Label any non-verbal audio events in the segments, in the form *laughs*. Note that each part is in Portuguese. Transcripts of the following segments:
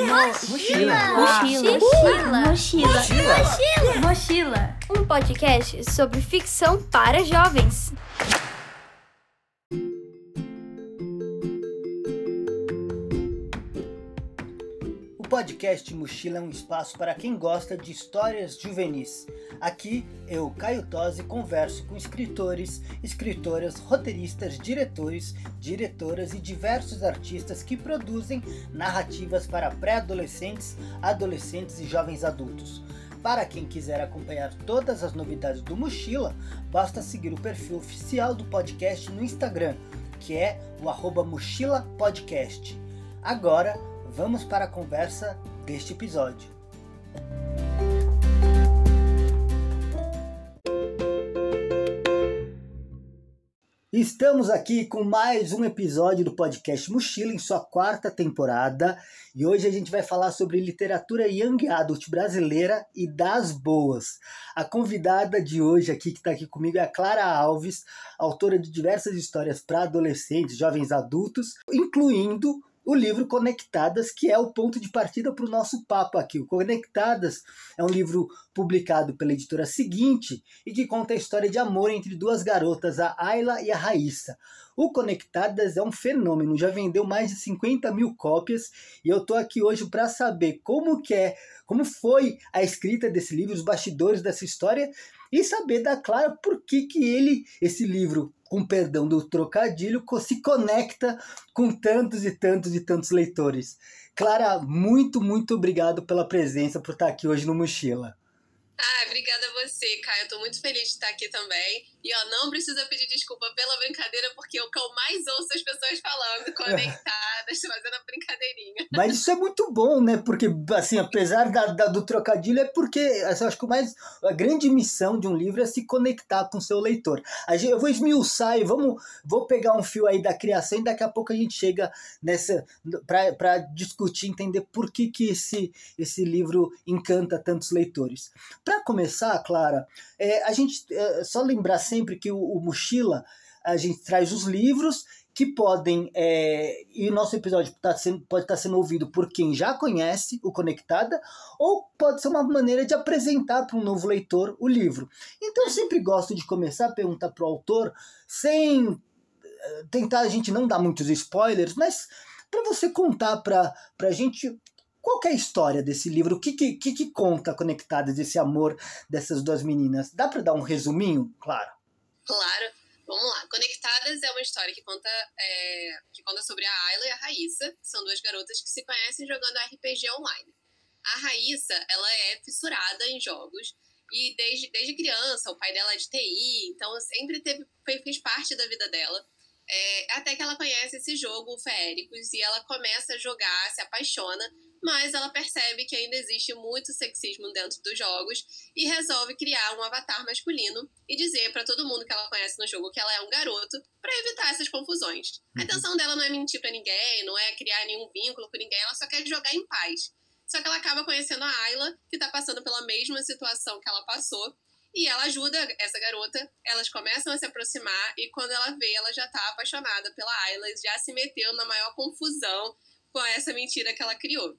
Mochila. Mochila. Mochila. Mochila. Mochila. Um podcast sobre ficção para jovens. Podcast Mochila é um espaço para quem gosta de histórias juvenis. Aqui eu, Caio Tosi, converso com escritores, escritoras, roteiristas, diretores, diretoras e diversos artistas que produzem narrativas para pré-adolescentes, adolescentes e jovens adultos. Para quem quiser acompanhar todas as novidades do Mochila, basta seguir o perfil oficial do podcast no Instagram, que é o arroba Mochila Podcast. Agora, vamos para a conversa deste episódio. Estamos aqui com mais um episódio do podcast Mochila em sua quarta temporada e hoje a gente vai falar sobre literatura young adult brasileira e das boas. A convidada de hoje aqui que está aqui comigo é a Clara Alves, autora de diversas histórias para adolescentes, jovens adultos, incluindo o livro Conectadas, que é o ponto de partida para o nosso papo aqui. O Conectadas é um livro publicado pela editora Seguinte e que conta a história de amor entre duas garotas, a Ayla e a Raíssa. O Conectadas é um fenômeno, já vendeu mais de 50 mil cópias e eu tô aqui hoje para saber como que é, como foi a escrita desse livro, os bastidores dessa história e saber da Clara por que, que ele, esse livro, com perdão do trocadilho, se conecta com tantos e tantos e tantos leitores. Clara, muito, muito obrigado pela presença, por estar aqui hoje no Mochila. Ah, obrigada a você, Caio. Eu tô muito feliz de estar aqui também. E ó, não precisa pedir desculpa pela brincadeira, porque o que eu mais ouço as pessoas falando, conectadas, *laughs* fazendo a brincadeirinha. Mas isso é muito bom, né? Porque, assim, apesar da, da, do trocadilho, é porque assim, eu acho que o mais, a grande missão de um livro é se conectar com o seu leitor. Eu vou esmiuçar e vamos, vou pegar um fio aí da criação e daqui a pouco a gente chega nessa, para discutir, entender por que, que esse, esse livro encanta tantos leitores. Para começar, Clara, é, a gente é, só lembrar sempre que o, o, Mochila, a gente traz os livros que podem, é, e o nosso episódio tá sendo, pode estar tá sendo ouvido por quem já conhece o Conectada, ou pode ser uma maneira de apresentar para um novo leitor o livro. Então eu sempre gosto de começar a perguntar para o autor, sem é, tentar a gente não dar muitos spoilers, mas para você contar para a gente qual é a história desse livro? O que, que, que, conta conectadas desse amor dessas duas meninas? Dá para dar um resuminho, claro? Claro. Vamos lá. Conectadas é uma história que conta, é, que conta sobre a Ayla e a Raíssa, que são duas garotas que se conhecem jogando RPG online. A Raíssa, ela é fissurada em jogos e desde, desde criança, o pai dela é de TI, então sempre teve, fez parte da vida dela. É, até que ela conhece esse jogo, o Féricos, e ela começa a jogar, se apaixona mas ela percebe que ainda existe muito sexismo dentro dos jogos e resolve criar um avatar masculino e dizer para todo mundo que ela conhece no jogo que ela é um garoto para evitar essas confusões. A uhum. intenção dela não é mentir para ninguém, não é criar nenhum vínculo com ninguém, ela só quer jogar em paz. Só que ela acaba conhecendo a Ayla, que tá passando pela mesma situação que ela passou, e ela ajuda essa garota, elas começam a se aproximar e quando ela vê, ela já tá apaixonada pela Ayla, já se meteu na maior confusão com essa mentira que ela criou.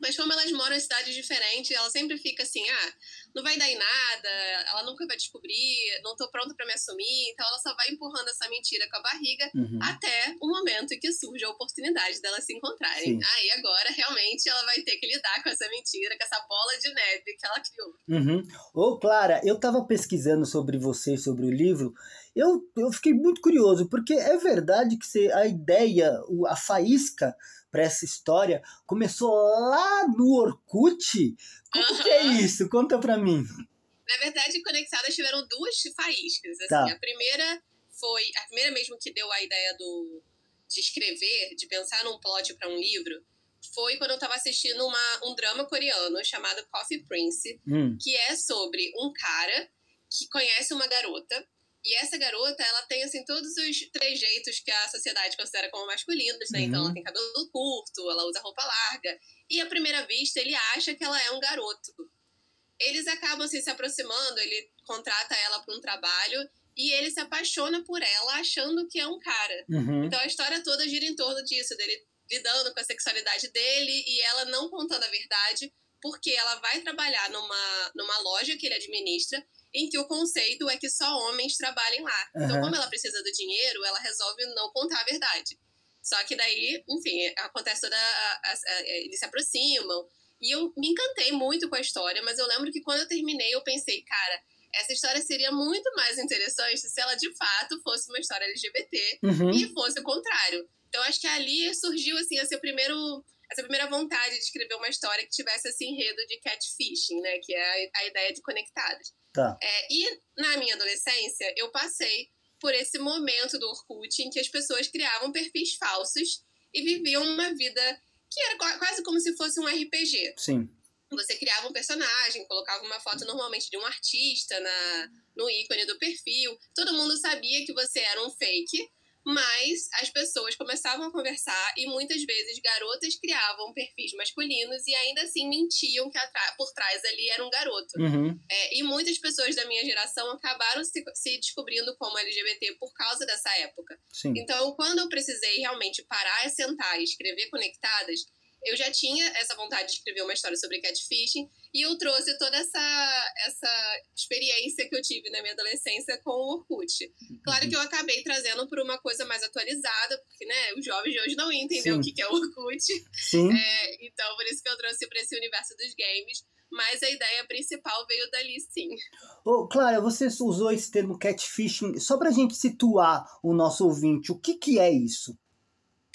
Mas como elas moram em cidades diferentes, ela sempre fica assim, ah, não vai dar em nada, ela nunca vai descobrir, não tô pronta para me assumir, então ela só vai empurrando essa mentira com a barriga uhum. até o momento em que surge a oportunidade delas se encontrarem. Sim. Aí agora realmente ela vai ter que lidar com essa mentira, com essa bola de neve que ela criou. Uhum. Ô, Clara, eu tava pesquisando sobre você, sobre o livro, eu, eu fiquei muito curioso, porque é verdade que a ideia, a faísca para essa história começou lá no Orkut? Como uhum. que é isso? Conta para mim. Na verdade, Conectadas tiveram duas faíscas. Assim. Tá. A primeira foi. A primeira mesmo que deu a ideia do, de escrever, de pensar num plot para um livro, foi quando eu estava assistindo uma, um drama coreano chamado Coffee Prince, hum. que é sobre um cara que conhece uma garota e essa garota, ela tem, assim, todos os trejeitos que a sociedade considera como masculinos, né? Uhum. Então, ela uhum. tem cabelo curto, ela usa roupa larga. E, à primeira vista, ele acha que ela é um garoto. Eles acabam, assim, se aproximando, ele contrata ela para um trabalho e ele se apaixona por ela achando que é um cara. Uhum. Então, a história toda gira em torno disso, dele lidando com a sexualidade dele e ela não contando a verdade, porque ela vai trabalhar numa, numa loja que ele administra, em que o conceito é que só homens trabalhem lá. Uhum. Então, como ela precisa do dinheiro, ela resolve não contar a verdade. Só que daí, enfim, acontece toda. A, a, a, eles se aproximam. E eu me encantei muito com a história, mas eu lembro que quando eu terminei, eu pensei, cara, essa história seria muito mais interessante se ela de fato fosse uma história LGBT uhum. e fosse o contrário. Então acho que ali surgiu assim esse primeiro essa primeira vontade de escrever uma história que tivesse esse enredo de catfishing, né, que é a, a ideia de conectados. Tá. É, e na minha adolescência eu passei por esse momento do Orkut em que as pessoas criavam perfis falsos e viviam uma vida que era quase como se fosse um RPG. Sim. Você criava um personagem, colocava uma foto normalmente de um artista na, no ícone do perfil. Todo mundo sabia que você era um fake, mas as pessoas começavam a conversar e muitas vezes garotas criavam perfis masculinos e ainda assim mentiam que por trás ali era um garoto. Uhum. É, e muitas pessoas da minha geração acabaram se, se, descobrindo como LGBT por causa dessa época. Sim. Então, quando eu precisei realmente parar, sentar e escrever conectadas, eu já tinha essa vontade de escrever uma história sobre catfishing e eu trouxe toda essa, essa experiência que eu tive na minha adolescência com o Orkut. Claro que eu acabei trazendo por uma coisa mais atualizada, porque né, os jovens de hoje não entendem o que é o Orkut. Sim. É, então, por isso que eu trouxe para esse universo dos games. Mas a ideia principal veio dali, sim. Ô, Clara, você usou esse termo catfishing. Só para a gente situar o nosso ouvinte, o que, que é isso?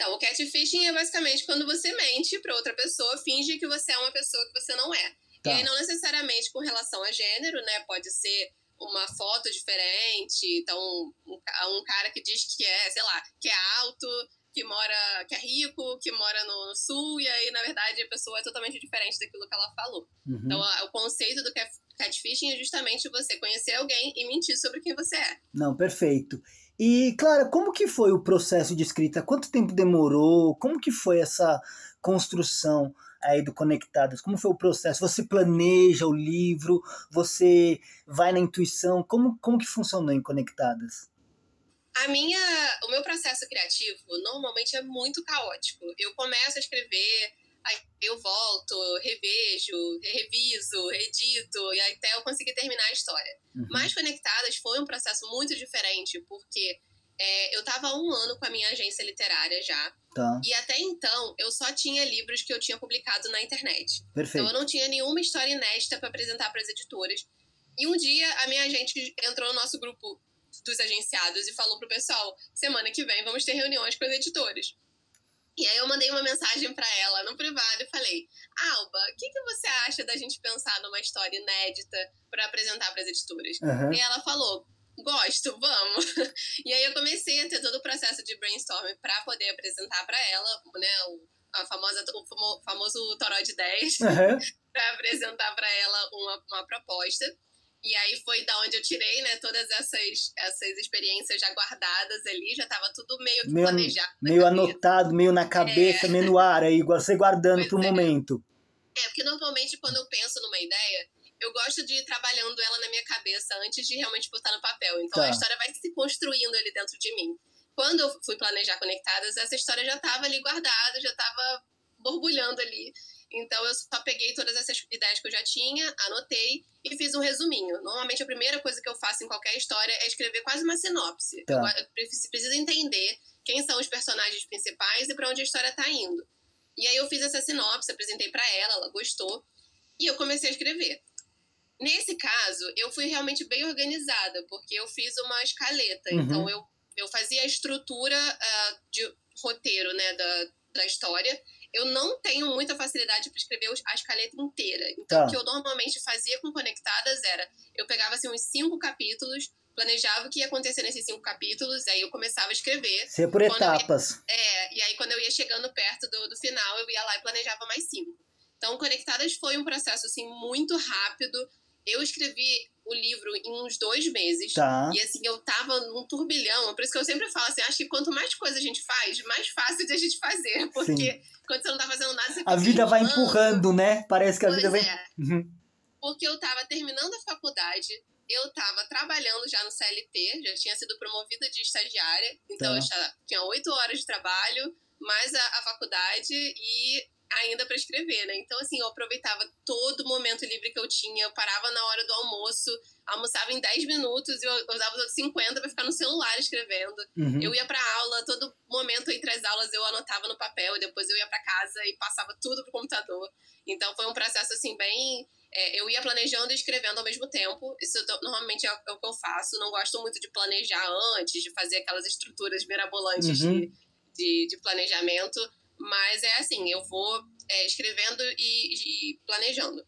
Então, o catfishing é basicamente quando você mente para outra pessoa, finge que você é uma pessoa que você não é. Tá. E aí, não necessariamente com relação a gênero, né? Pode ser uma foto diferente. Então, um, um cara que diz que é, sei lá, que é alto, que mora, que é rico, que mora no sul, e aí, na verdade, a pessoa é totalmente diferente daquilo que ela falou. Uhum. Então, a, o conceito do catfishing é justamente você conhecer alguém e mentir sobre quem você é. Não, perfeito. E, Clara, como que foi o processo de escrita? Quanto tempo demorou? Como que foi essa construção aí do Conectadas? Como foi o processo? Você planeja o livro? Você vai na intuição? Como, como que funcionou em Conectadas? A minha, o meu processo criativo normalmente é muito caótico. Eu começo a escrever, aí eu volto, revejo, reviso, edito, e até eu conseguir terminar a história. Uhum. Mas Conectadas foi um processo muito diferente, porque é, eu estava há um ano com a minha agência literária já. Tá. E até então, eu só tinha livros que eu tinha publicado na internet. Perfeito. Então, eu não tinha nenhuma história inédita para apresentar para as editoras. E um dia, a minha agente entrou no nosso grupo dos agenciados e falou pro pessoal: semana que vem vamos ter reuniões com as editoras. E aí eu mandei uma mensagem para ela no privado e falei: Alba, o que, que você acha da gente pensar numa história inédita para apresentar para as editoras? Uhum. E ela falou: Gosto, vamos. *laughs* E aí eu comecei a ter todo o processo de brainstorming para poder apresentar para ela, né, o, a famosa, o famoso Toró de 10, uhum. para apresentar para ela uma, uma proposta. E aí foi da onde eu tirei, né, todas essas, essas experiências já guardadas ali, já estava tudo meio que meio, planejado. Meio anotado, meio na cabeça, É. meio no ar, aí você guardando Pois pro é. momento. É, porque normalmente quando eu penso numa ideia, eu gosto de ir trabalhando ela na minha cabeça antes de realmente botar no papel. Então Tá. a história vai se construindo ali dentro de mim. Quando eu fui planejar Conectadas, essa história já estava ali guardada, já estava borbulhando ali. Então eu só peguei todas essas ideias que eu já tinha, anotei e fiz um resuminho. Normalmente a primeira coisa que eu faço em qualquer história é escrever quase uma sinopse. Tá. Eu, eu preciso entender quem são os personagens principais e para onde a história está indo. E aí eu fiz essa sinopse, apresentei para ela, ela gostou e eu comecei a escrever. Nesse caso, eu fui realmente bem organizada, porque eu fiz uma escaleta. Uhum. Então, eu, eu fazia a estrutura ah, de roteiro né, da, da história. Eu não tenho muita facilidade para escrever a escaleta inteira. Então, Tá. o que eu normalmente fazia com Conectadas era: eu pegava assim, uns cinco capítulos, planejava o que ia acontecer nesses cinco capítulos, aí eu começava a escrever. Ser por Quando etapas. É, e aí quando eu ia chegando perto do, do final, eu ia lá e planejava mais cinco. Então, Conectadas foi um processo, assim, muito rápido. Eu escrevi o livro em uns dois meses. Tá. E assim, eu tava num turbilhão. Por isso que eu sempre falo assim, acho que quanto mais coisa a gente faz, mais fácil de a gente fazer. *laughs* Porque quando você não tá fazendo nada, você A vida vai empurrando, né? Parece que a Pois vida vai. é. Uhum. Porque eu tava terminando a faculdade, eu tava trabalhando já no CLT, já tinha sido promovida de estagiária. Então Tá. eu já tinha oito horas de trabalho, mais a, a faculdade e ainda para escrever, né? Então, assim, eu aproveitava todo momento livre que eu tinha, eu parava na hora do almoço, almoçava em 10 minutos e eu usava os 50 para ficar no celular escrevendo. Uhum. Eu ia para aula, todo momento entre as aulas eu anotava no papel e depois eu ia para casa e passava tudo pro computador. Então, foi um processo, assim, bem. É, eu ia planejando e escrevendo ao mesmo tempo. Isso normalmente é, é, o que eu faço. Não gosto muito de planejar antes, de fazer aquelas estruturas mirabolantes uhum. de, de, de planejamento mas é assim, eu vou é, escrevendo e, e, planejando.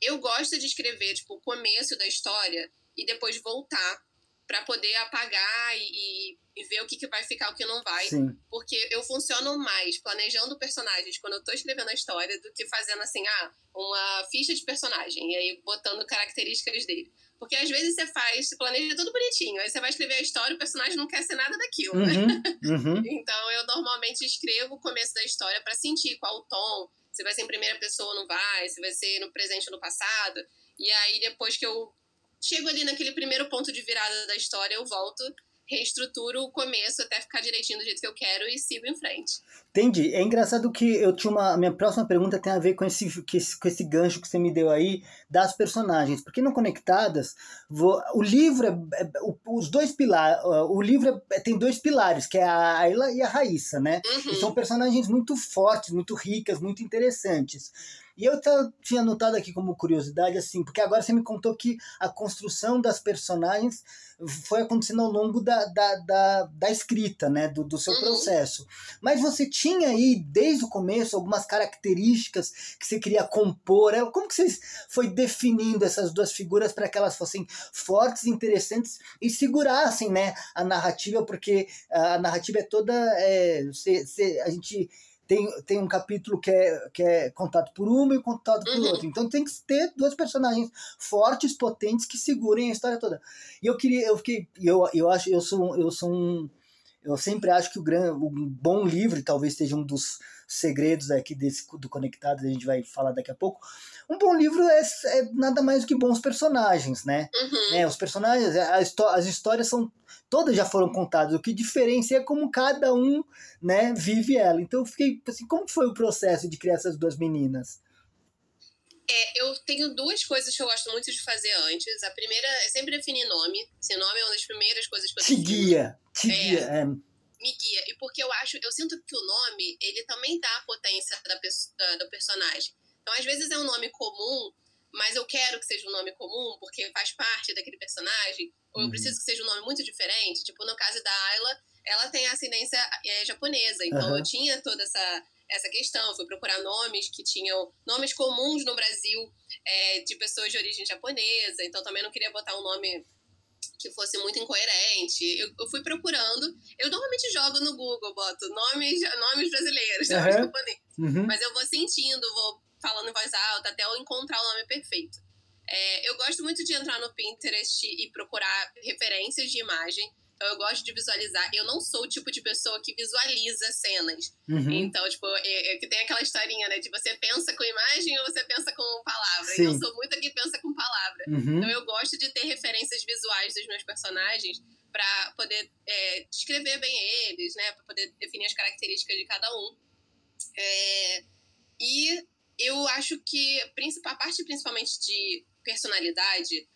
Eu gosto de escrever, tipo, o começo da história e depois voltar para poder apagar e, e, ver o que, que vai ficar, o que não vai. Sim. Porque eu funciono mais planejando personagens quando eu tô escrevendo a história do que fazendo assim, ah, uma ficha de personagem e aí botando características dele. Porque às vezes você faz, você planeja tudo bonitinho, aí você vai escrever a história e o personagem não quer ser nada daquilo, né? Uhum, uhum. *laughs* então eu normalmente escrevo o começo da história para sentir qual o tom, se vai ser em primeira pessoa ou não vai, se vai ser no presente ou no passado. E aí depois que eu chego ali naquele primeiro ponto de virada da história, eu volto reestruturo o começo até ficar direitinho do jeito que eu quero e sigo em frente. Entendi. É engraçado que eu tinha uma. Minha próxima pergunta tem a ver com esse, com esse, com esse gancho que você me deu aí das personagens. Porque no Conectadas, vou, o livro é, é, os dois pilares. O livro é, tem dois pilares, que é a Ayla e a Raíssa, né? Uhum. E são personagens muito fortes, muito ricas, muito interessantes. E eu tinha notado aqui como curiosidade, assim, porque agora você me contou que a construção das personagens foi acontecendo ao longo da, da, da, da escrita, né, do, do seu uhum. processo. Mas você tinha aí, desde o começo, algumas características que você queria compor. Né? Como que você foi definindo essas duas figuras para que elas fossem fortes, interessantes e segurassem, né, a narrativa, porque a narrativa é toda... É, você, você, a gente tem, tem um capítulo que é, que é contado por uma e contado por Uhum. outra. Então tem que ter dois personagens fortes, potentes, que segurem a história toda. E eu queria, eu fiquei, eu, eu acho, eu sou, eu sou um, eu sempre acho que o, gran, o bom livro, talvez seja um dos segredos aqui desse do Conectado, a gente vai falar daqui a pouco. Um bom livro é, é nada mais do que bons personagens, né? Uhum. né? Os personagens, as histórias são todas já foram contadas. O que diferencia é como cada um, né, vive ela. Então eu fiquei assim, como foi o processo de criar essas duas meninas? É, eu tenho duas coisas que eu gosto muito de fazer antes. A primeira é sempre definir nome. Esse nome é uma das primeiras coisas que eu Te guia, te É. guia. É. me guia. E porque eu acho, eu sinto que o nome, ele também dá a potência da, da- do personagem. Então, às vezes é um nome comum, mas eu quero que seja um nome comum porque faz parte daquele personagem. Ou eu Uhum. preciso que seja um nome muito diferente. Tipo, no caso da Ayla, ela tem ascendência é, japonesa. Então, Aham. eu tinha toda essa, essa questão. Fui procurar nomes que tinham nomes comuns no Brasil é, de pessoas de origem japonesa. Então, também não queria botar um nome que fosse muito incoerente. Eu, eu fui procurando. Eu normalmente jogo no Google, boto nomes, nomes brasileiros, nomes Aham. japoneses. Uhum. Mas eu vou sentindo, vou falando em voz alta até eu encontrar o nome perfeito. É, eu gosto muito de entrar no Pinterest e procurar referências de imagem. Então eu gosto de visualizar. Eu não sou o tipo de pessoa que visualiza cenas. Uhum. Então, tipo, é, é que tem aquela historinha, né? De você pensa com imagem ou você pensa com palavra. Sim. Eu sou muito a que pensa com palavra. Uhum. Então eu gosto de ter referências visuais dos meus personagens para poder é, descrever bem eles, né? Para poder definir as características de cada um. É, e eu acho que a parte principalmente de personalidade,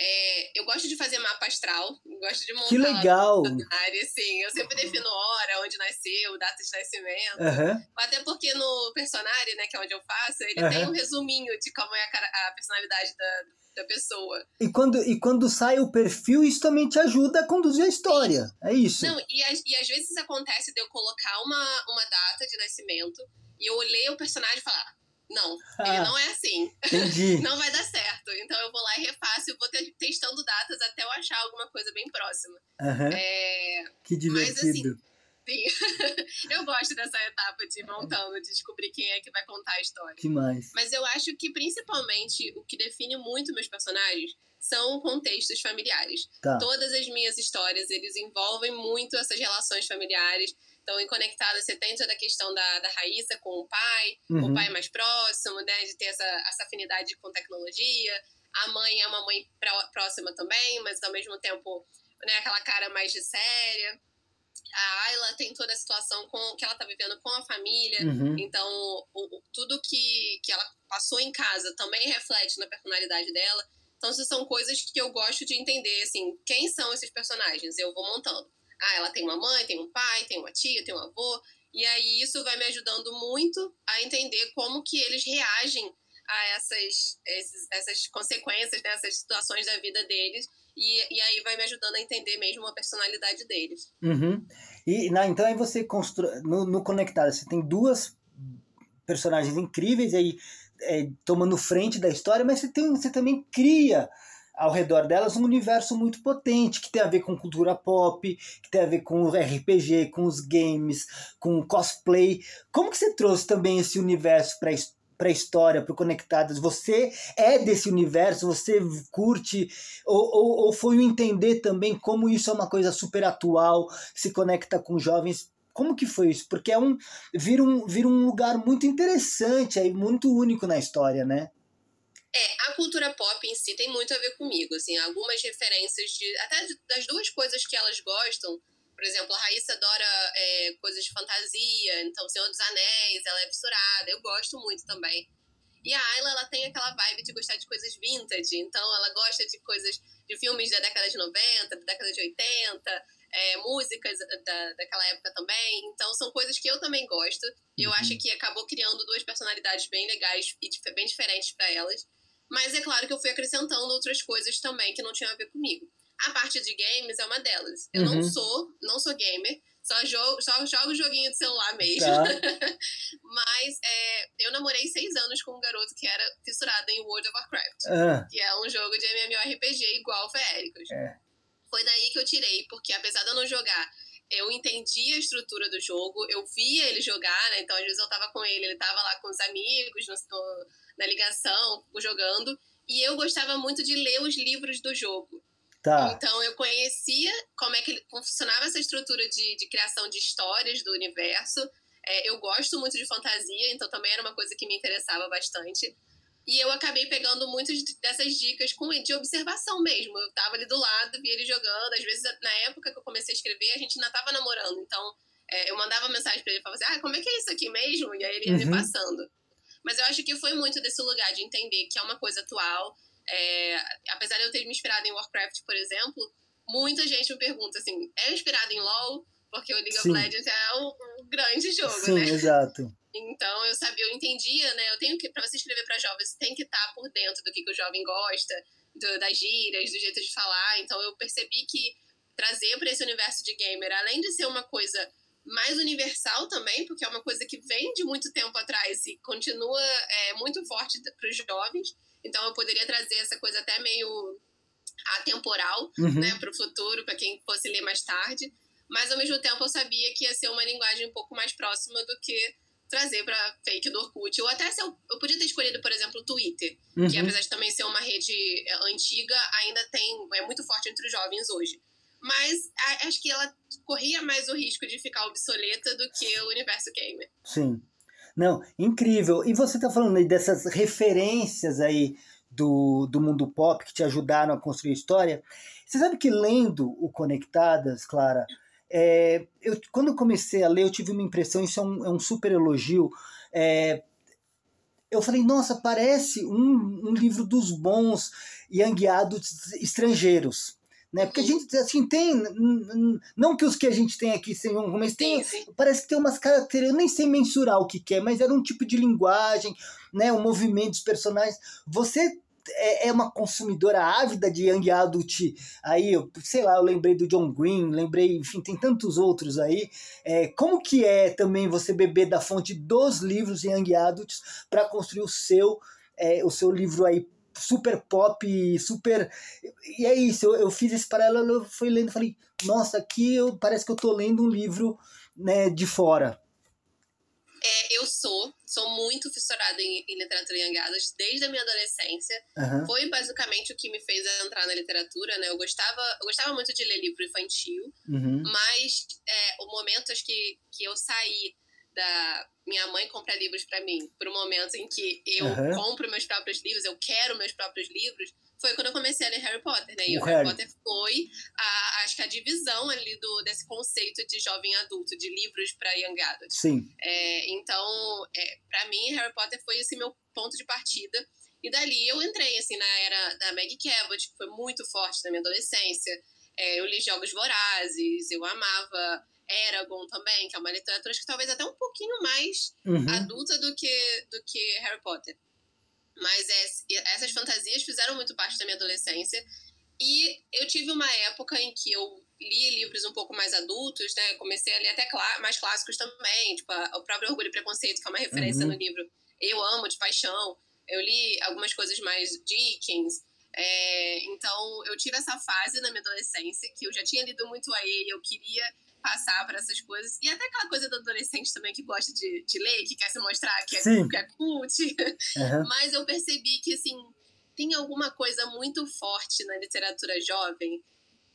é, eu gosto de fazer mapa astral, gosto de montar Que legal! área, assim. Eu sempre defino hora, onde nasceu, data de nascimento. Aham. Até porque no personagem, né, que é onde eu faço, ele Aham. tem um resuminho de como é a, a personalidade da, da pessoa. E quando, e quando sai o perfil, isso também te ajuda a conduzir a história. É isso. Não, e, às- e às vezes acontece de eu colocar uma, uma data de nascimento e eu ler o personagem e falar, não, ele Ah. não é assim, Entendi. *laughs* não vai dar certo. Então eu vou lá e refaço e vou te- testando datas até eu achar alguma coisa bem próxima. Aham. É, Que Mas, assim, divertido. sim, *laughs* eu gosto dessa etapa de ir montando, de descobrir quem é que vai contar a história. Que mais? Mas eu acho que principalmente o que define muito meus personagens são contextos familiares. Tá. Todas as minhas histórias, eles envolvem muito essas relações familiares. Então, em Conectada, você tem toda a questão da, da Raíssa com o pai, Uhum. o pai mais próximo, né? De ter essa, essa afinidade com tecnologia. A mãe é uma mãe pró- próxima também, mas ao mesmo tempo, né? Aquela cara mais de séria. a Ayla tem toda a situação com, que ela tá vivendo com a família. Uhum. Então, o, o- tudo que, que ela passou em casa também reflete na personalidade dela. Então, isso são coisas que eu gosto de entender, assim, quem são esses personagens? Eu vou montando. Ah, ela tem uma mãe, tem um pai, tem uma tia, tem um avô. E aí isso vai me ajudando muito a entender como que eles reagem a essas, esses- essas consequências, né, essas situações da vida deles. E, e aí vai me ajudando a entender mesmo a personalidade deles. Uhum. E na, então aí você constrói. No, no Conectada, você tem duas personagens incríveis aí é, tomando frente da história, mas você, tem, você também cria ao redor delas um universo muito potente que tem a ver com cultura pop, que tem a ver com RPG, com os games, com cosplay. Como que você trouxe também esse universo para para a história, para Conectadas? Você é desse universo? Você curte? Ou, ou, ou foi entender também como isso é uma coisa super atual, se conecta com jovens? Como que foi isso? Porque é um vira um, vira um lugar muito interessante, aí muito único na história, né? É, a cultura pop em si tem muito a ver comigo, assim, algumas referências de até das duas coisas que elas gostam. Por exemplo, a Raíssa adora é, coisas de fantasia, então Senhor dos Anéis, ela é fissurada, eu gosto muito também. E a Ayla, ela tem aquela vibe de gostar de coisas vintage, então ela gosta de coisas, de filmes da década de 90, da década de 80, é, músicas da, daquela época também. Então são coisas que eu também gosto. E eu Uhum. acho que acabou criando duas personalidades bem legais e bem diferentes para elas. Mas é claro que eu fui acrescentando outras coisas também que não tinham a ver comigo. A parte de games é uma delas. Eu Uhum. não sou, não sou gamer, só jogo, só jogo joguinho de celular mesmo. Tá. *laughs* Mas é, eu namorei seis anos com um garoto que era fissurado em World of Warcraft, Ah, que é um jogo de MMORPG igual Feéricos. É. Foi daí que eu tirei, porque apesar de eu não jogar, eu entendi a estrutura do jogo, eu via ele jogar, né? Então às vezes eu tava com ele, ele tava lá com os amigos no- na ligação, jogando. E eu gostava muito de ler os livros do jogo. tá. Então eu conhecia como é que funcionava essa estrutura de, de criação de histórias do universo. É, eu gosto muito de fantasia, então também era uma coisa que me interessava bastante. E eu acabei pegando muitas dessas dicas com de observação mesmo. Eu tava ali do lado, via ele jogando. Às vezes, na época que eu comecei a escrever, a gente ainda tava namorando. Então, é, eu mandava mensagem pra ele e falava assim: ah, como é que é isso aqui mesmo? E aí ele ia Uhum. me passando. Mas eu acho que foi muito desse lugar de entender que é uma coisa atual. É, apesar de eu ter me inspirado em Warcraft, por exemplo, muita gente me pergunta assim: é inspirado em LoL? Porque o League Sim. of Legends é um, um grande jogo, Sim, né? exato. Então eu sabia, eu entendia, né? Eu tenho que, para você escrever para jovens, você tem que estar por dentro do que, que o jovem gosta, do- das gírias, do jeito de falar. Então eu percebi que trazer para esse universo de gamer, além de ser uma coisa mais universal também, porque é uma coisa que vem de muito tempo atrás e continua é, muito forte para os jovens. Então eu poderia trazer essa coisa até meio atemporal, Uhum. né, para o futuro, para quem fosse ler mais tarde. Mas ao mesmo tempo eu sabia que ia ser uma linguagem um pouco mais próxima do que trazer para fake do Orkut. Ou até se eu, eu podia ter escolhido, por exemplo, o Twitter, que Uhum. apesar de também ser uma rede é, antiga, ainda tem é muito forte entre os jovens hoje. Mas acho que ela corria mais o risco de ficar obsoleta do que o universo gamer. Sim. Não, incrível. E você tá falando aí dessas referências aí do, do mundo pop que te ajudaram a construir a história. Você sabe que lendo o Conectadas, Clara, é, eu, quando eu comecei a ler, eu tive uma impressão, isso é um, é um super elogio. é, eu falei, nossa, parece um, um livro dos bons young adults estrangeiros. Né? Porque a gente assim tem, não que os que a gente tem aqui sejam, mas tem, parece que tem umas características, eu nem sei mensurar o que, que é, mas era um tipo de linguagem, né, o movimento dos personagens. Você é, é uma consumidora ávida de young adult, aí, eu, sei lá, eu lembrei do John Green, lembrei, enfim, tem tantos outros aí. É, como que é também você beber da fonte dos livros young adults para construir o seu, é, o seu livro aí super pop, super. E é isso, eu, eu fiz esse paralelo, eu fui lendo e falei, nossa, aqui eu, parece que eu tô lendo um livro né, de fora. É, eu sou, sou muito fissurada em, em literatura em Angadas desde a minha adolescência. Aham. Foi basicamente o que me fez entrar na literatura, né? Eu gostava, eu gostava muito de ler livro infantil, Uhum. mas é, o momento acho que, que eu saí da minha mãe compra livros para mim, um momento em que eu Aham. compro meus próprios livros, eu quero meus próprios livros, foi quando eu comecei a ler Harry Potter, né? E O o Harry Harry. Potter foi, a, acho que a divisão ali do, desse conceito de jovem adulto, de livros para young adult. Sim. É, então, é, para mim, Harry Potter foi esse meu ponto de partida. E dali eu entrei, assim, na era da Maggie Cabot, que foi muito forte na minha adolescência. É, eu li Jogos Vorazes, eu amava Eragon também, que é uma literatura que talvez até um pouquinho mais Uhum. adulta do que, do que Harry Potter. Mas é- essas fantasias fizeram muito parte da minha adolescência. E eu tive uma época em que eu li livros um pouco mais adultos, né? Comecei a ler até mais clássicos também, tipo a- o próprio Orgulho e Preconceito, que é uma referência Uhum. no livro. Eu amo de paixão. Eu li algumas coisas mais Dickens. É, então, eu tive essa fase na minha adolescência que eu já tinha lido muito a ele, eu queria passar por essas coisas. E até aquela coisa do adolescente também que gosta de, de ler, que quer se mostrar que é, Sim. que é cult. Aham. *laughs* Mas eu percebi que, assim, tem alguma coisa muito forte na literatura jovem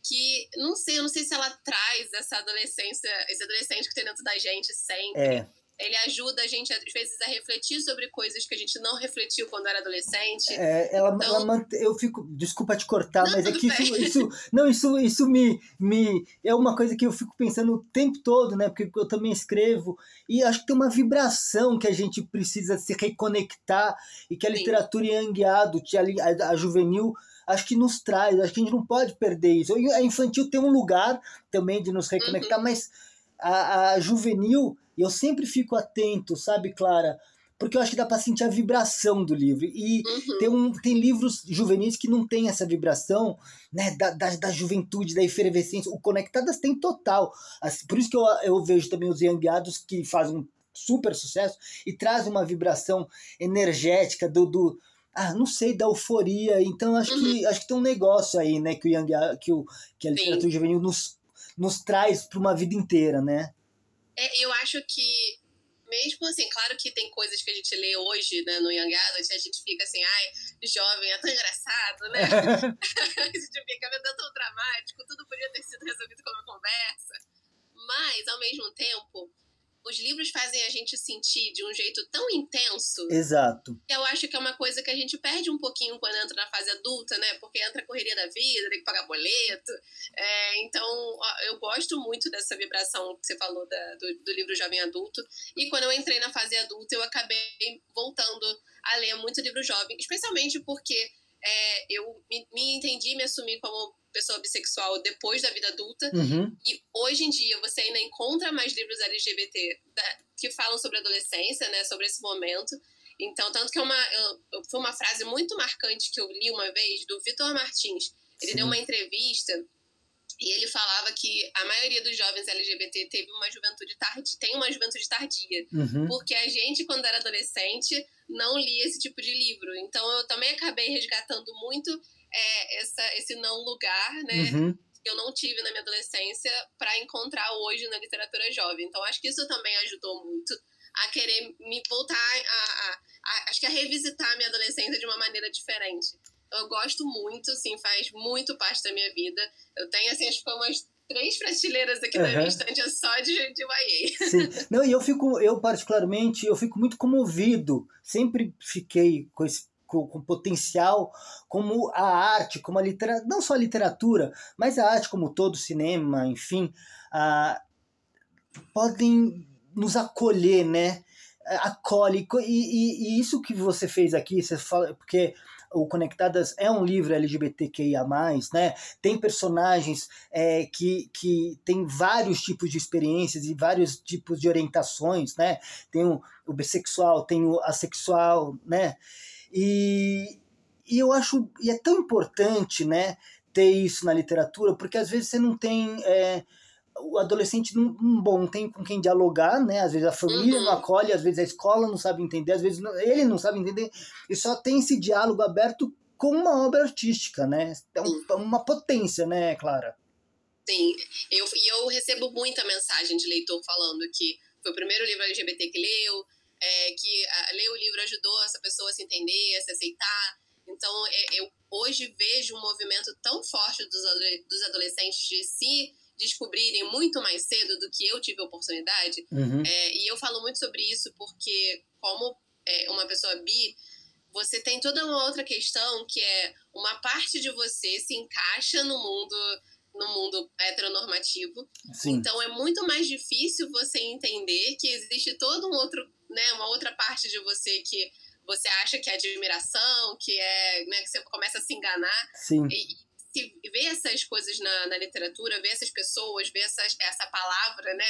que, não sei, eu não sei se ela traz essa adolescência, esse adolescente que tem dentro da gente sempre. É. Ele ajuda a gente, às vezes, a refletir sobre coisas que a gente não refletiu quando era adolescente. É, ela, Então- ela mante- eu fico, desculpa te cortar, Não, mas é que isso, isso, não, isso, isso me, me, é uma coisa que eu fico pensando o tempo todo, né? Porque eu também escrevo e acho que tem uma vibração que a gente precisa se reconectar e que a Sim. literatura young adult, a, a, a juvenil, acho que nos traz, acho que a gente não pode perder isso. A infantil tem um lugar também de nos Uhum. reconectar, mas a, a juvenil, eu sempre fico atento, sabe, Clara? Porque eu acho que dá para sentir a vibração do livro. E Uhum. tem, um, tem livros juvenis que não tem essa vibração né, da, da, da juventude, da efervescência. O Conectadas tem total. Assim, por isso que eu, eu vejo também os Adults que fazem um super sucesso e trazem uma vibração energética do, do ah, não sei, da euforia. Então acho que acho que tem um negócio aí, né, que o Young A- que, o, que a Uhum. Sim. literatura juvenil nos, nos traz para uma vida inteira, né? É, eu acho que, mesmo assim, claro que tem coisas que a gente lê hoje, né, no Young Adult, a gente fica assim, ai, jovem, é tão engraçado, né? *laughs* a gente fica, meu Deus, tão dramático, tudo podia ter sido resolvido com uma conversa. Mas, ao mesmo tempo, os livros fazem a gente sentir de um jeito tão intenso Exato. que eu acho que é uma coisa que a gente perde um pouquinho quando entra na fase adulta, né? Porque entra a correria da vida, tem que pagar boleto. É, então, eu gosto muito dessa vibração que você falou da- do, do livro Jovem Adulto. E quando eu entrei na fase adulta, eu acabei voltando a ler muito livro jovem, especialmente porque é, eu me, me entendi e me assumi como pessoa bissexual depois da vida adulta. Uhum. E hoje em dia você ainda encontra mais livros LGBT da- que falam sobre adolescência, né? Sobre esse momento. Então, tanto que é uma, eu- eu- foi uma frase muito marcante que eu li uma vez do Vitor Martins. Ele Sim. deu uma entrevista e ele falava que a maioria dos jovens LGBT teve uma juventude tardia, tem uma juventude tardia. Uhum. Porque a gente, quando era adolescente, não lia esse tipo de livro. Então, eu também acabei resgatando muito é, essa, esse não lugar, né? Uhum. que eu não tive na minha adolescência para encontrar hoje na literatura jovem. Então acho que isso também ajudou muito a querer me voltar a, a- a- acho que a revisitar a minha adolescência de uma maneira diferente. Então, eu gosto muito, assim, faz muito parte da minha vida. Eu tenho assim acho que umas três prateleiras aqui na Aham. minha estante é só de, de YA. Sim. Não, e eu fico, eu particularmente, eu fico muito comovido. Sempre fiquei com esse com, com potencial como a arte, como a literatura, não só a literatura, mas a arte como todo cinema, enfim, ah, podem nos acolher, né? Acolhe. E, e, e isso que você fez aqui, você fala, porque o Conectadas é um livro LGBTQIA+, né? Tem personagens é, que, que tem vários tipos de experiências e vários tipos de orientações, né? Tem o, o bissexual, tem o assexual, né? E, e eu acho, e é tão importante, né, ter isso na literatura, porque às vezes você não tem, é, o adolescente não, bom, não tem com quem dialogar, né, às vezes a família Uhum. não acolhe, às vezes a escola não sabe entender, às vezes não- ele não sabe entender, e só tem esse diálogo aberto com uma obra artística, né, é um- uma potência, né, Clara? Sim, eu, e eu recebo muita mensagem de leitor falando que foi o primeiro livro LGBT que leu, é, que ler o livro ajudou essa pessoa a se entender, a se aceitar. Então, é, eu hoje vejo um movimento tão forte dos, dos adolescentes de se descobrirem muito mais cedo do que eu tive a oportunidade. Uhum. É, e eu falo muito sobre isso porque, como é, uma pessoa bi, você tem toda uma outra questão que é uma parte de você se encaixa no mundo no mundo heteronormativo. Sim. Então é muito mais difícil você entender que existe todo um outro, né, uma outra parte de você que você acha que é admiração, que é, né, que você começa a se enganar. Sim. E, se ver essas coisas na, na, literatura, ver essas pessoas, ver essas, essa palavra, né,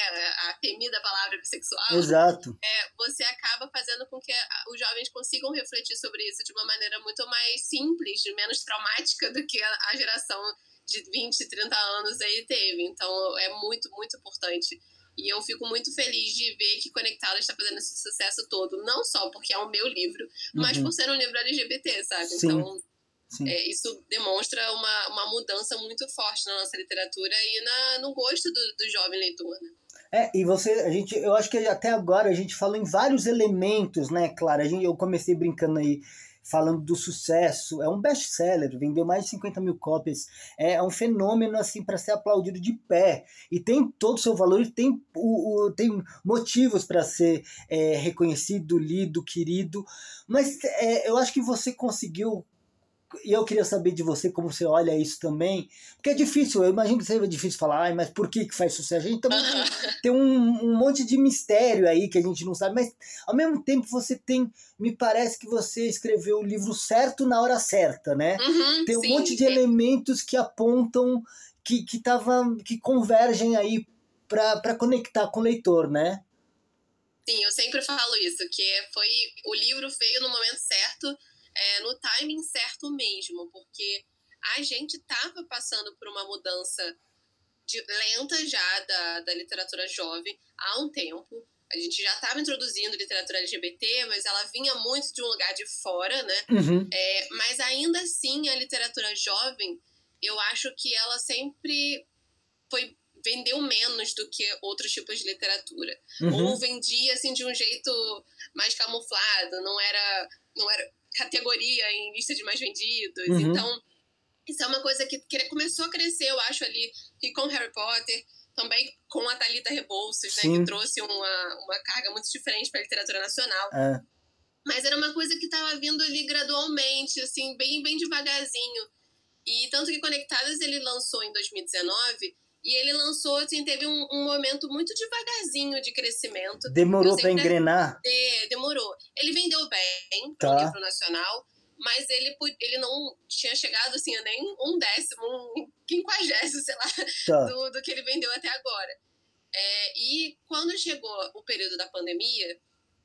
a temida palavra bissexual, Exato. É, você acaba fazendo com que os jovens consigam refletir sobre isso de uma maneira muito mais simples, menos traumática do que a, a geração de 20, 30 anos aí teve. Então é muito, muito importante. E eu fico muito feliz de ver que Conectada está fazendo esse sucesso todo. Não só porque é o meu livro, mas Uhum. por ser um livro LGBT, sabe? Sim. Então, Sim. é, isso demonstra uma, uma mudança muito forte na nossa literatura e na, no gosto do, do jovem leitor, né? É, e você, a gente, eu acho que até agora a gente falou em vários elementos, né, Clara? A gente, eu comecei brincando aí, falando do sucesso. É um best-seller, vendeu mais de 50 mil cópias. É um fenômeno, assim, para ser aplaudido de pé. E tem todo o seu valor, e tem, o, o tem motivos para ser é, reconhecido, lido, querido. Mas é, eu acho que você conseguiu e eu queria saber de você como você olha isso também, porque é difícil, eu imagino que seja difícil falar, mas por que que faz sucesso? A gente também tem um, um monte de mistério aí que a gente não sabe, mas ao mesmo tempo você tem, me parece que você escreveu o livro certo na hora certa, né? Uhum, Tem um sim, monte de é. elementos que apontam, que, que, tava, que convergem aí para conectar com o leitor, né? Sim, eu sempre falo isso, que foi o livro veio no momento certo, é, no timing certo mesmo, porque a gente estava passando por uma mudança de, lenta já da, da literatura jovem há um tempo. A gente já estava introduzindo literatura LGBT, mas ela vinha muito de um lugar de fora, né? Uhum. É, mas ainda assim, a literatura jovem, eu acho que ela sempre foi vendeu menos do que outros tipos de literatura. Uhum. Ou vendia assim de um jeito mais camuflado, não era não era categoria em lista de mais vendidos. Uhum. Então, isso é uma coisa que, que começou a crescer, eu acho ali, e com Harry Potter, também com a Thalita Rebouças, né, que trouxe uma, uma carga muito diferente para a literatura nacional. É. Mas era uma coisa que estava vindo ali gradualmente, assim, bem, bem devagarzinho. E tanto que Conectadas ele lançou em 2019 e ele lançou, assim, teve um, um momento muito devagarzinho de crescimento. Demorou para sempre- engrenar? De- demorou. Ele vendeu bem Tá. para o livro nacional, mas ele, ele não tinha chegado assim a nem um décimo, um quinquagésimo, sei lá, Tá. do, do que ele vendeu até agora. É, e quando chegou o período da pandemia,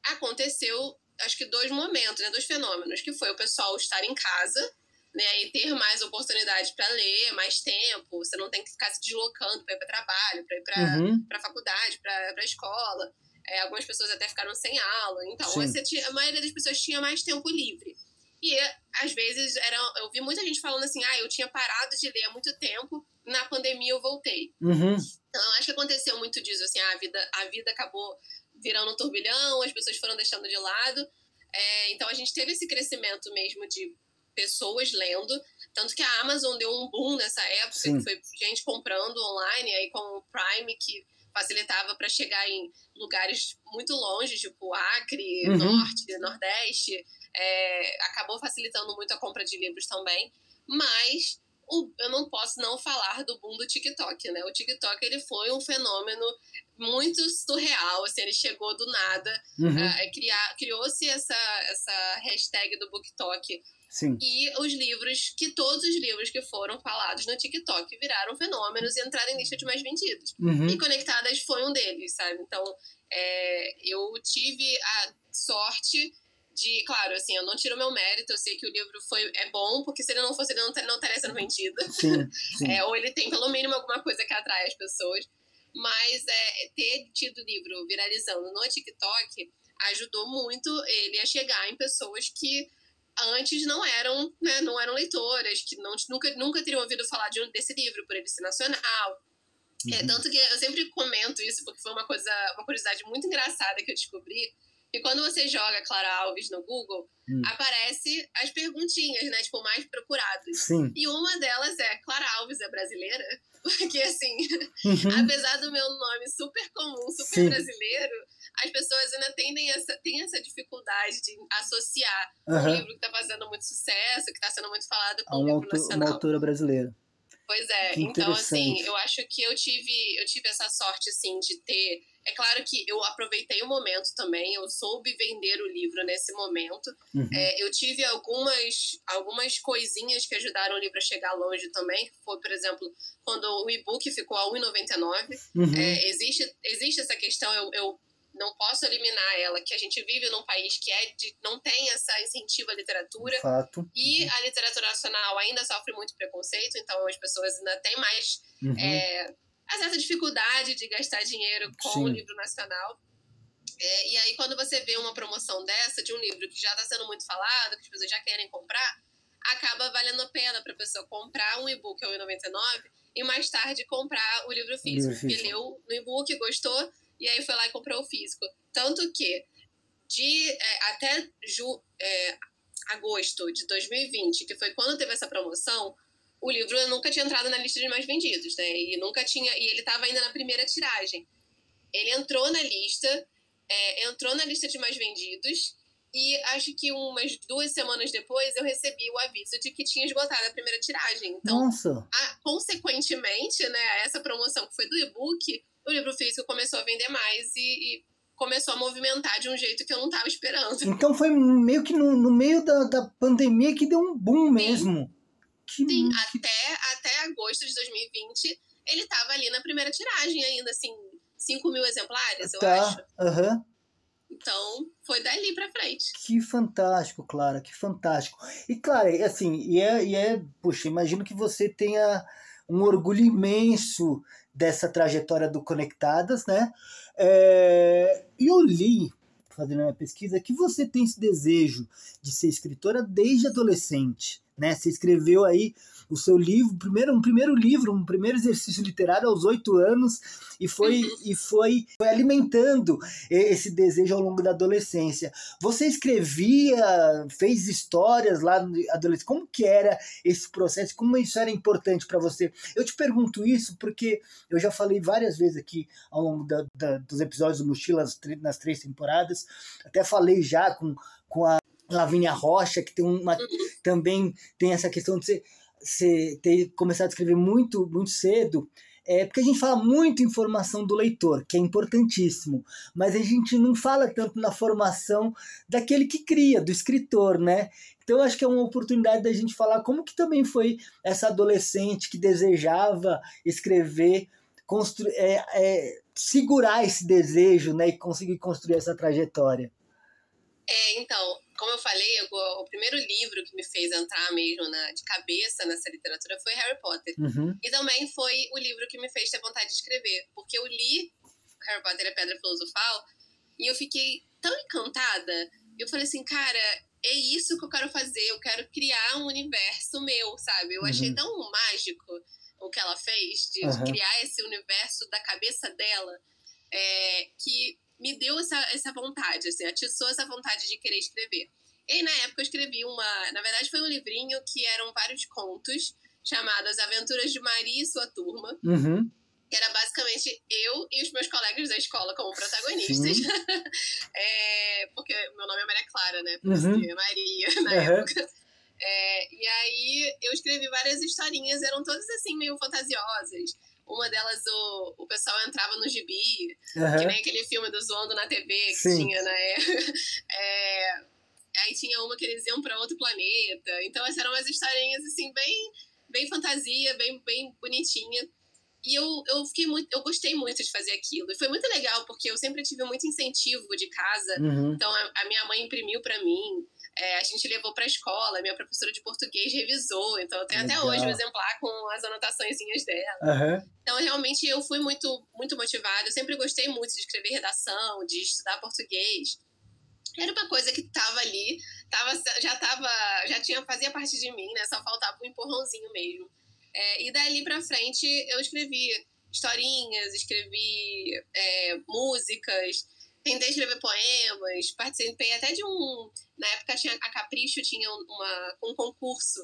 aconteceu, acho que dois momentos, né, dois fenômenos, que foi o pessoal estar em casa, né, e ter mais oportunidade para ler, mais tempo, você não tem que ficar se deslocando para ir para trabalho, para ir para Uhum. faculdade, para a escola. É, algumas pessoas até ficaram sem aula. Então, tinha- a maioria das pessoas tinha mais tempo livre. E, às vezes, era, eu vi muita gente falando assim, ah, eu tinha parado de ler há muito tempo, na pandemia eu voltei. Uhum. Então, acho que aconteceu muito disso, assim, a vida, a vida acabou virando um turbilhão, as pessoas foram deixando de lado. É, então, a gente teve esse crescimento mesmo de pessoas lendo, tanto que a Amazon deu um boom nessa época, Sim. que foi gente comprando online, aí com o Prime, que facilitava para chegar em lugares muito longe, tipo Acre, Uhum. Norte, Nordeste, é, acabou facilitando muito a compra de livros também, mas o- eu não posso não falar do boom do TikTok, né? O TikTok ele foi um fenômeno muito surreal, assim, ele chegou do nada, Uhum. criar- criou-se essa, essa hashtag do BookTok Sim. e os livros, que todos os livros que foram falados no TikTok viraram fenômenos e entraram em lista de mais vendidos. Uhum. E Conectadas foi um deles, sabe? Então, é, eu tive a sorte de, claro, assim, eu não tiro meu mérito, eu sei que o livro foi, é bom, porque se ele não fosse, ele não, não estaria sendo vendido. Sim, *laughs* sim. É, ou ele tem pelo mínimo alguma coisa que atrai as pessoas. Mas é, ter tido o livro viralizando no TikTok ajudou muito ele a chegar em pessoas que antes não eram, né, não eram leitoras, que não, nunca, nunca teriam ouvido falar de desse livro por ele ser nacional. É, Uhum. tanto que eu sempre comento isso porque foi uma coisa, uma curiosidade muito engraçada que eu descobri. E quando você joga Clara Alves no Google, Hum. aparece as perguntinhas, né, tipo, mais procuradas. Sim. E uma delas é: Clara Alves é brasileira? *laughs* porque assim, Uhum. apesar do meu nome super comum, super Sim. brasileiro, as pessoas ainda tendem essa, têm essa dificuldade de associar um Aham. livro que está fazendo muito sucesso, que está sendo muito falado com um uma, livro auto- uma nacional. autora brasileira. Pois é, então assim, eu acho que eu tive, eu tive essa sorte assim de ter. É claro que eu aproveitei o momento também, eu soube vender o livro nesse momento. Uhum. É, eu tive algumas, algumas coisinhas que ajudaram o livro a chegar longe também, foi, por exemplo, quando o e-book ficou a R$ 1,99. Uhum. É, existe, existe essa questão, eu, eu não posso eliminar ela, que a gente vive num país que é de, não tem essa incentivo à literatura. Fato. E a literatura nacional ainda sofre muito preconceito, então as pessoas ainda têm mais Uhum. é, a certa dificuldade de gastar dinheiro com Sim. o livro nacional. É, e aí, quando você vê uma promoção dessa, de um livro que já está sendo muito falado, que as pessoas já querem comprar, acaba valendo a pena para a pessoa comprar um e-book a R$ 1,99 e mais tarde comprar o livro físico. Livro Porque leu no e-book, gostou, e aí foi lá e comprou o físico. Tanto que de é, até ju, é, agosto de 2020, que foi quando teve essa promoção, o livro nunca tinha entrado na lista de mais vendidos, né? E nunca tinha. E ele estava ainda na primeira tiragem. Ele entrou na lista, é, entrou na lista de mais vendidos, e acho que umas duas semanas depois eu recebi o aviso de que tinha esgotado a primeira tiragem. Então, Nossa, a- consequentemente, né, a essa promoção que foi do e-book, o livro físico começou a vender mais e, e começou a movimentar de um jeito que eu não estava esperando. então foi meio que no, no meio da, da pandemia que deu um boom mesmo. Que, Sim, até, até agosto de 2020, ele estava ali na primeira tiragem ainda, assim, 5 mil exemplares, eu acho. tá. Aham. Então, foi dali pra frente. Que fantástico, Clara, que fantástico. E, Clara, assim, e é, e é, puxa, imagino que você tenha um orgulho imenso dessa trajetória do Conectadas, né? É, E eu li, fazendo a minha pesquisa, que você tem esse desejo de ser escritora desde adolescente, né? Você escreveu aí o seu livro, primeiro, um primeiro livro, um primeiro exercício literário aos oito anos e foi, e foi, foi alimentando esse desejo ao longo da adolescência. Você escrevia, fez histórias lá no adolescência. Como que era esse processo? Como isso era importante para você? Eu te pergunto isso porque eu já falei várias vezes aqui ao longo da- da- dos episódios do Mochila nas, tr- nas três temporadas. Até falei já com, com a Lavínia Rocha, que tem uma, também tem essa questão de você, ter começado a escrever muito, muito cedo. É porque a gente fala muito em formação do leitor, que é importantíssimo, mas a gente não fala tanto na formação daquele que cria, do escritor, né? Então acho que é uma oportunidade da gente falar como que também foi essa adolescente que desejava escrever, constru é, é, segurar esse desejo, né, e conseguir construir essa trajetória. É, então, como eu falei, o, o primeiro livro que me fez entrar mesmo na, de cabeça nessa literatura foi Harry Potter. Uhum. E também foi o livro que me fez ter vontade de escrever. Porque eu li Harry Potter e a Pedra Filosofal e eu fiquei tão encantada. Eu falei assim, cara, é isso que eu quero fazer. Eu quero criar um universo meu, sabe? Eu achei Uhum. tão mágico o que ela fez, de, de Aham. criar esse universo da cabeça dela, é, que me deu essa, essa vontade, assim, atiçou essa vontade de querer escrever. E aí, na época eu escrevi uma. Na verdade, foi um livrinho que eram vários contos chamados Aventuras de Maria e sua turma, Uhum. que era basicamente eu e os meus colegas da escola como protagonistas. *laughs* É, porque meu nome é Maria Clara, né? Por Uhum. isso que é Maria *laughs* na Aham. época. É, e aí eu escrevi várias historinhas, eram todas assim, meio fantasiosas. Uma delas, o, o pessoal entrava no gibi, que Aham. nem aquele filme do Zoando na TV que Sim. tinha, né? *laughs* É, aí tinha uma que eles iam para outro planeta. Então, essas eram umas historinhas, assim, bem, bem fantasia, bem, bem bonitinha. E eu, eu fiquei muito, eu gostei muito de fazer aquilo. E foi muito legal, porque eu sempre tive muito incentivo de casa. Uhum. Então, a, a minha mãe imprimiu para mim. É, a gente levou para a escola, minha professora de português revisou. Então, eu tenho até hoje o exemplar com as anotaçõezinhas dela. Aham. Então, realmente, eu fui muito, muito motivada. Eu sempre gostei muito de escrever redação, de estudar português. Era uma coisa que estava ali, tava, já tava, já tinha, fazia parte de mim, né? Só faltava um empurrãozinho mesmo. É, e dali pra frente, eu escrevi historinhas, escrevi é, músicas, tentei escrever poemas, participei até de um... Na época, tinha, a Capricho tinha uma, um concurso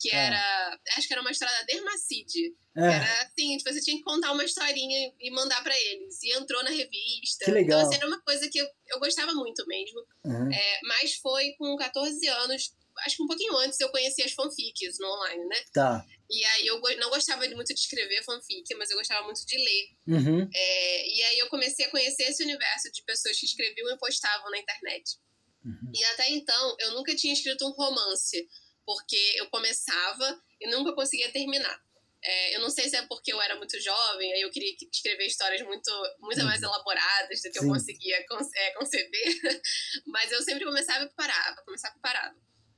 que Ah. era. Acho que era uma história da Dermacide. É, Era assim, tipo, você tinha que contar uma historinha e mandar pra eles. E entrou na revista. Que legal. Então, assim, era uma coisa que eu, eu gostava muito mesmo. uhum, É, mas foi com 14 anos, acho que um pouquinho antes, eu conheci as fanfics no online, né? tá. E aí eu não gostava muito de escrever fanfic, mas eu gostava muito de ler. Uhum, É, e aí eu comecei a conhecer esse universo de pessoas que escreviam e postavam na internet. uhum. E até então eu nunca tinha escrito um romance, porque eu começava e nunca conseguia terminar. É, eu não sei se é porque eu era muito jovem, aí eu queria que- escrever histórias muito, muito mais elaboradas do que Sim. eu conseguia con- é, conceber, *laughs* mas eu sempre começava e parava, começava e parava.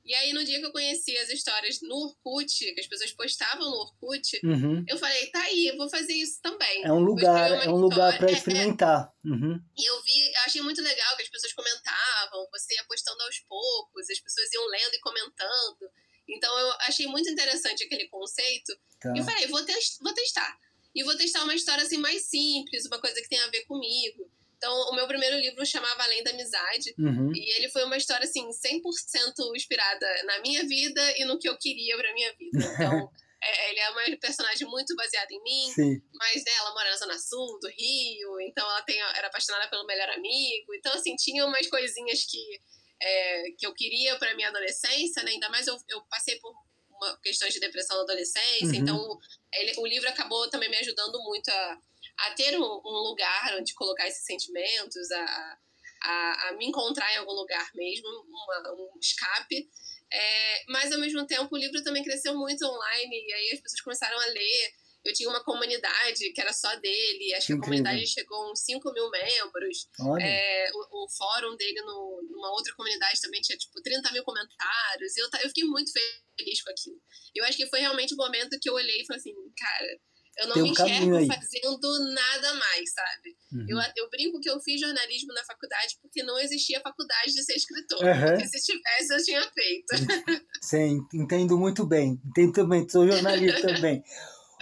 E aí, no dia que eu conheci as histórias no Orkut, que as pessoas postavam no Orkut, Uhum. eu falei, tá aí, eu vou fazer isso também. É um lugar, é um lugar para É, experimentar. Uhum, E eu vi, eu achei muito legal que as pessoas comentavam, você ia postando aos poucos, as pessoas iam lendo e comentando. Então eu achei muito interessante aquele conceito. tá. E eu falei, vou, tes- vou testar. E vou testar uma história assim mais simples, uma coisa que tem a ver comigo. Então, o meu primeiro livro chamava Além da Amizade. Uhum, E ele foi uma história, assim, 100% inspirada na minha vida e no que eu queria pra minha vida. Então, *laughs* é, ele é uma personagem muito baseada em mim Sim. mas né, ela mora na Zona Sul do Rio, então ela tem, era apaixonada pelo melhor amigo. Então, assim, tinha umas coisinhas que, é, que eu queria para minha adolescência, né? Ainda mais eu, eu passei por uma questões de depressão na adolescência, Uhum. então ele, o livro acabou também me ajudando muito a, a ter um, um lugar onde colocar esses sentimentos, a, a, a me encontrar em algum lugar mesmo, uma- um escape. É, mas ao mesmo tempo o livro também cresceu muito online e aí as pessoas começaram a ler. Eu tinha uma comunidade que era só dele, acho que a Incrível. comunidade chegou a uns 5 mil membros. É, o, o fórum dele no, numa outra comunidade também tinha tipo 30 mil comentários. E eu, eu fiquei muito feliz com aquilo. Eu acho que foi realmente o momento que eu olhei e falei assim, cara, eu não Tem um me enxergo aí. fazendo nada mais, sabe? Uhum. Eu, eu brinco que eu fiz jornalismo na faculdade porque não existia faculdade de ser escritor. Aham. Porque se tivesse, eu tinha feito. Sim, entendo muito bem. Entendo também, sou jornalista *laughs* também.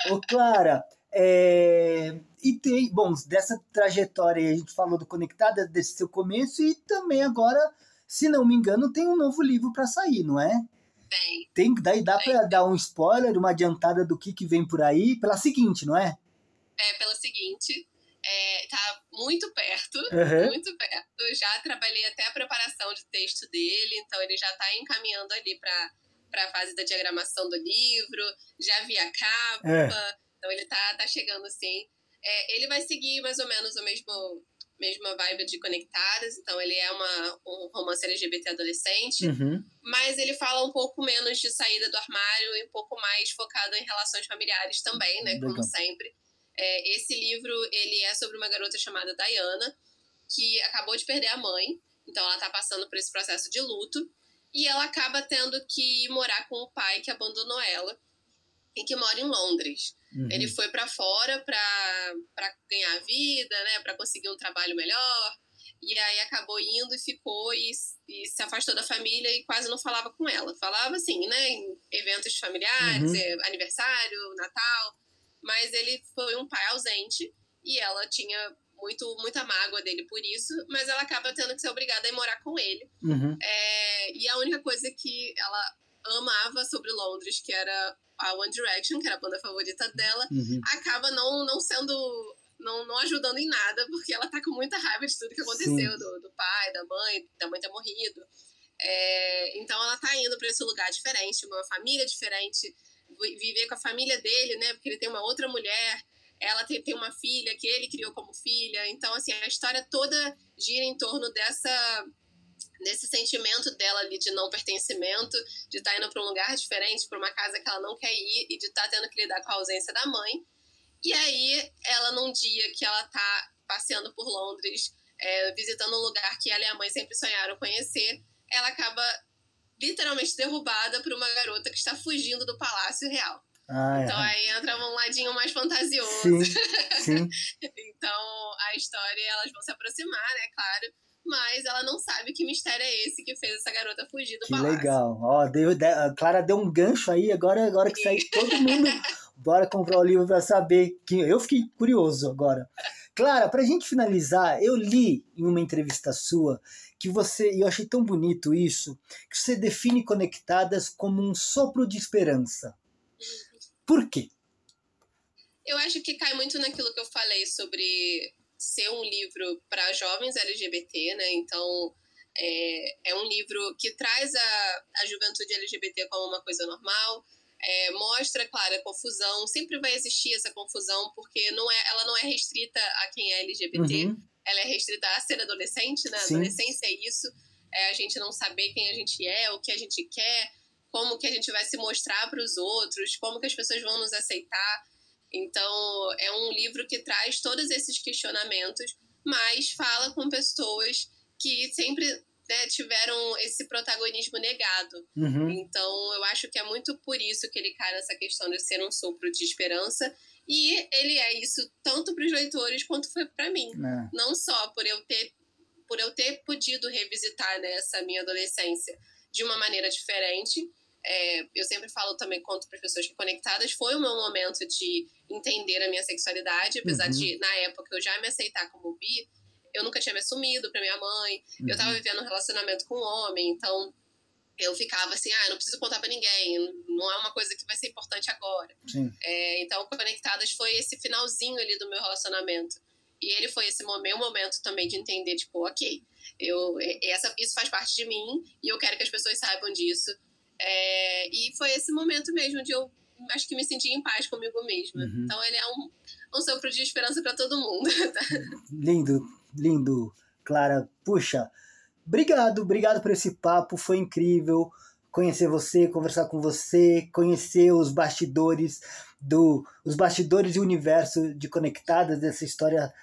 Ô, Clara, é, e tem, bom, dessa trajetória aí, a gente falou do Conectada, desse seu começo, e também agora, se não me engano, tem um novo livro para sair, não é? Tem. Tem, daí dá para dar um spoiler, uma adiantada do que, que vem por aí, pela seguinte, não é? É pelo seguinte, é, tá muito perto, Aham. muito perto. Já trabalhei até a preparação de texto dele, então ele já tá encaminhando ali para para a fase da diagramação do livro, já vi a capa, É. então ele tá, tá chegando assim. É, ele vai seguir mais ou menos a mesma, mesma vibe de Conectadas, então ele é uma, um romance LGBT adolescente, Uhum. mas ele fala um pouco menos de saída do armário e um pouco mais focado em relações familiares também, né? Como Legal. sempre. É, esse livro, ele é sobre uma garota chamada Diana, que acabou de perder a mãe, então ela tá passando por esse processo de luto, e ela acaba tendo que ir morar com o pai que abandonou ela, e que mora em Londres. Uhum. Ele foi pra fora pra ganhar vida, né, Pra conseguir um trabalho melhor. E aí acabou indo e ficou e, e se afastou da família e quase não falava com ela. Falava assim, né, em eventos familiares, Uhum. eh, aniversário, Natal, mas ele foi um pai ausente e ela tinha muito muita mágoa dele por isso, mas ela acaba tendo que ser obrigada a ir morar com ele. Uhum. É, e a única coisa que ela amava sobre Londres, que era a One Direction, que era a banda favorita dela, Uhum. acaba não, não sendo. Não, não ajudando em nada, porque ela tá com muita raiva de tudo que aconteceu, do, do pai, da mãe, da mãe ter morrido. É, então ela tá indo para esse lugar diferente, uma família diferente, vi- viver com a família dele, né? Porque ele tem uma outra mulher, ela tem, tem uma filha que ele criou como filha. Então, assim, a história toda gira em torno dessa desse sentimento dela ali de não pertencimento, de estar indo para um lugar diferente, para uma casa que ela não quer ir e de estar tendo que lidar com a ausência da mãe. E aí, ela num dia que ela tá passeando por Londres, é, visitando um lugar que ela e a mãe sempre sonharam conhecer, ela acaba literalmente derrubada por uma garota que está fugindo do Palácio Real. Ah, Então é. aí entra um ladinho mais fantasioso. Sim, sim. *laughs* Então a história, elas vão se aproximar, né, claro. Mas ela não sabe que mistério é esse que fez essa garota fugir do Que palácio. legal. Ó, deu, de- a Clara deu um gancho aí, agora, agora que sair todo mundo, *laughs* bora comprar o livro para saber. Que eu fiquei curioso agora. Clara, para a gente finalizar, eu li em uma entrevista sua que você, e eu achei tão bonito isso, que você define Conectadas como um sopro de esperança. Por quê? Eu acho que cai muito naquilo que eu falei sobre ser um livro para jovens LGBT, né? Então, é, é um livro que traz a, a juventude LGBT como uma coisa normal, é, mostra, claro, a confusão. Sempre vai existir essa confusão, porque não é, ela não é restrita a quem é LGBT, uhum. ela é restrita a ser adolescente, né? Sim. Adolescência é isso, é a gente não saber quem a gente é, o que a gente quer, como que a gente vai se mostrar para os outros, como que as pessoas vão nos aceitar. Então, é um livro que traz todos esses questionamentos, mas fala com pessoas que sempre né, tiveram esse protagonismo negado. Uhum. Então, eu acho que é muito por isso que ele cai nessa questão de ser um sopro de esperança. E ele é isso tanto para os leitores quanto foi para mim. É. Não só por eu ter por eu ter podido revisitar né, essa minha adolescência de uma maneira diferente. É, eu sempre falo também, conto para as pessoas que conectadas, foi o meu momento de entender a minha sexualidade, apesar uhum. de, na época, eu já me aceitar como bi, eu nunca tinha me assumido pra minha mãe. Uhum. Eu tava uhum. vivendo um relacionamento com um homem, então eu ficava assim, ah, eu não preciso contar para ninguém, não é uma coisa que vai ser importante agora. É, então, Conectadas foi esse finalzinho ali do meu relacionamento. E ele foi esse meu momento também de entender, tipo, ok, eu, essa, isso faz parte de mim e eu quero que as pessoas saibam disso. É, e foi esse momento mesmo de eu acho que me senti em paz comigo mesma. Uhum. Então ele é um, um sopro de esperança para todo mundo. *laughs* Tá? Lindo, lindo, Clara. Puxa, obrigado, obrigado por esse papo, foi incrível conhecer você, conversar com você, conhecer os bastidores do os bastidores e o universo de conectadas dessa história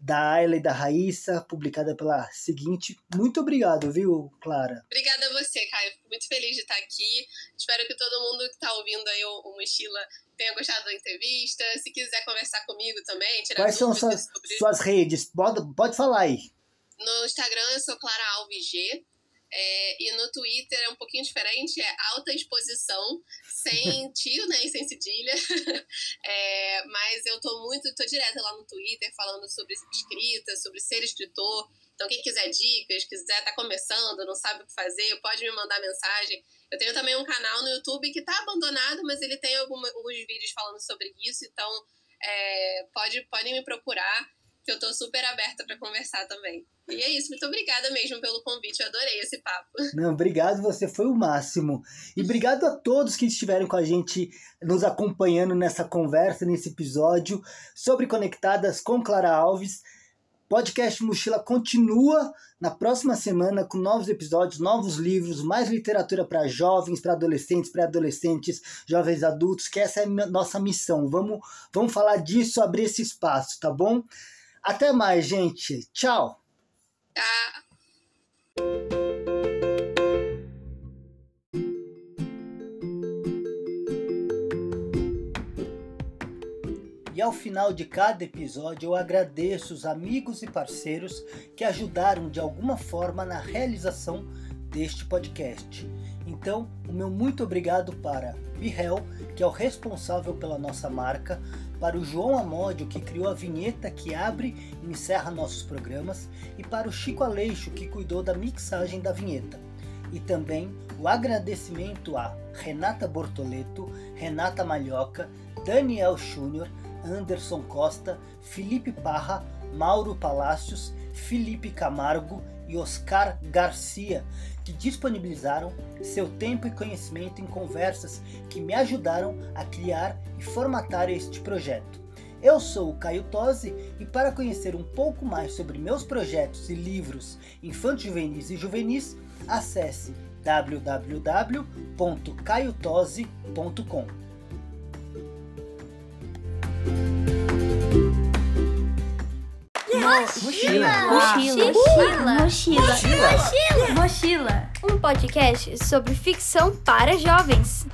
da Ayla e da Raíssa, publicada pela seguinte. Muito obrigado, viu, Clara? Obrigada a você, Caio. Fico muito feliz de estar aqui. Espero que todo mundo que está ouvindo aí o, o Mochila tenha gostado da entrevista. Se quiser conversar comigo também, tirar Quais são suas, sobre... suas redes? Pode, pode falar aí. No Instagram eu sou Clara Alves G. É, e no Twitter é um pouquinho diferente, é alta exposição, sem *laughs* tio, né, e sem cedilha. *laughs* É, mas eu tô muito, tô direta lá no Twitter falando sobre escrita, sobre ser escritor. Então, quem quiser dicas, quiser tá começando, não sabe o que fazer, pode me mandar mensagem. Eu tenho também um canal no YouTube que tá abandonado, mas ele tem alguma, alguns vídeos falando sobre isso. Então, é, pode, podem me procurar que eu tô super aberta para conversar também. E é isso, muito obrigada mesmo pelo convite, eu adorei esse papo. Não, obrigado, você foi o máximo. E obrigado a todos que estiveram com a gente, nos acompanhando nessa conversa, nesse episódio sobre Conectadas com Clara Alves. Podcast Mochila continua na próxima semana com novos episódios, novos livros, mais literatura para jovens, para adolescentes, pré-adolescentes, jovens adultos, que essa é a nossa missão. Vamos, vamos falar disso, abrir esse espaço, tá bom? Até mais, gente. Tchau. Tá. E ao final de cada episódio eu agradeço os amigos e parceiros que ajudaram de alguma forma na realização deste podcast. Então, o meu muito obrigado para Bihel, que é o responsável pela nossa marca, para o João Amódio, que criou a vinheta que abre e encerra nossos programas, e para o Chico Aleixo, que cuidou da mixagem da vinheta. E também o agradecimento a Renata Bortoleto, Renata Malhoca, Daniel Júnior, Anderson Costa, Felipe Parra, Mauro Palácios, Felipe Camargo e Oscar Garcia, que disponibilizaram seu tempo e conhecimento em conversas que me ajudaram a criar e formatar este projeto. Eu sou o Caio Tosi e para conhecer um pouco mais sobre meus projetos e livros infantos juvenis e juvenis, acesse www.caiotose.com. Mochila. Mochila. Mochila. Mochila. Mochila. Um podcast sobre ficção para jovens.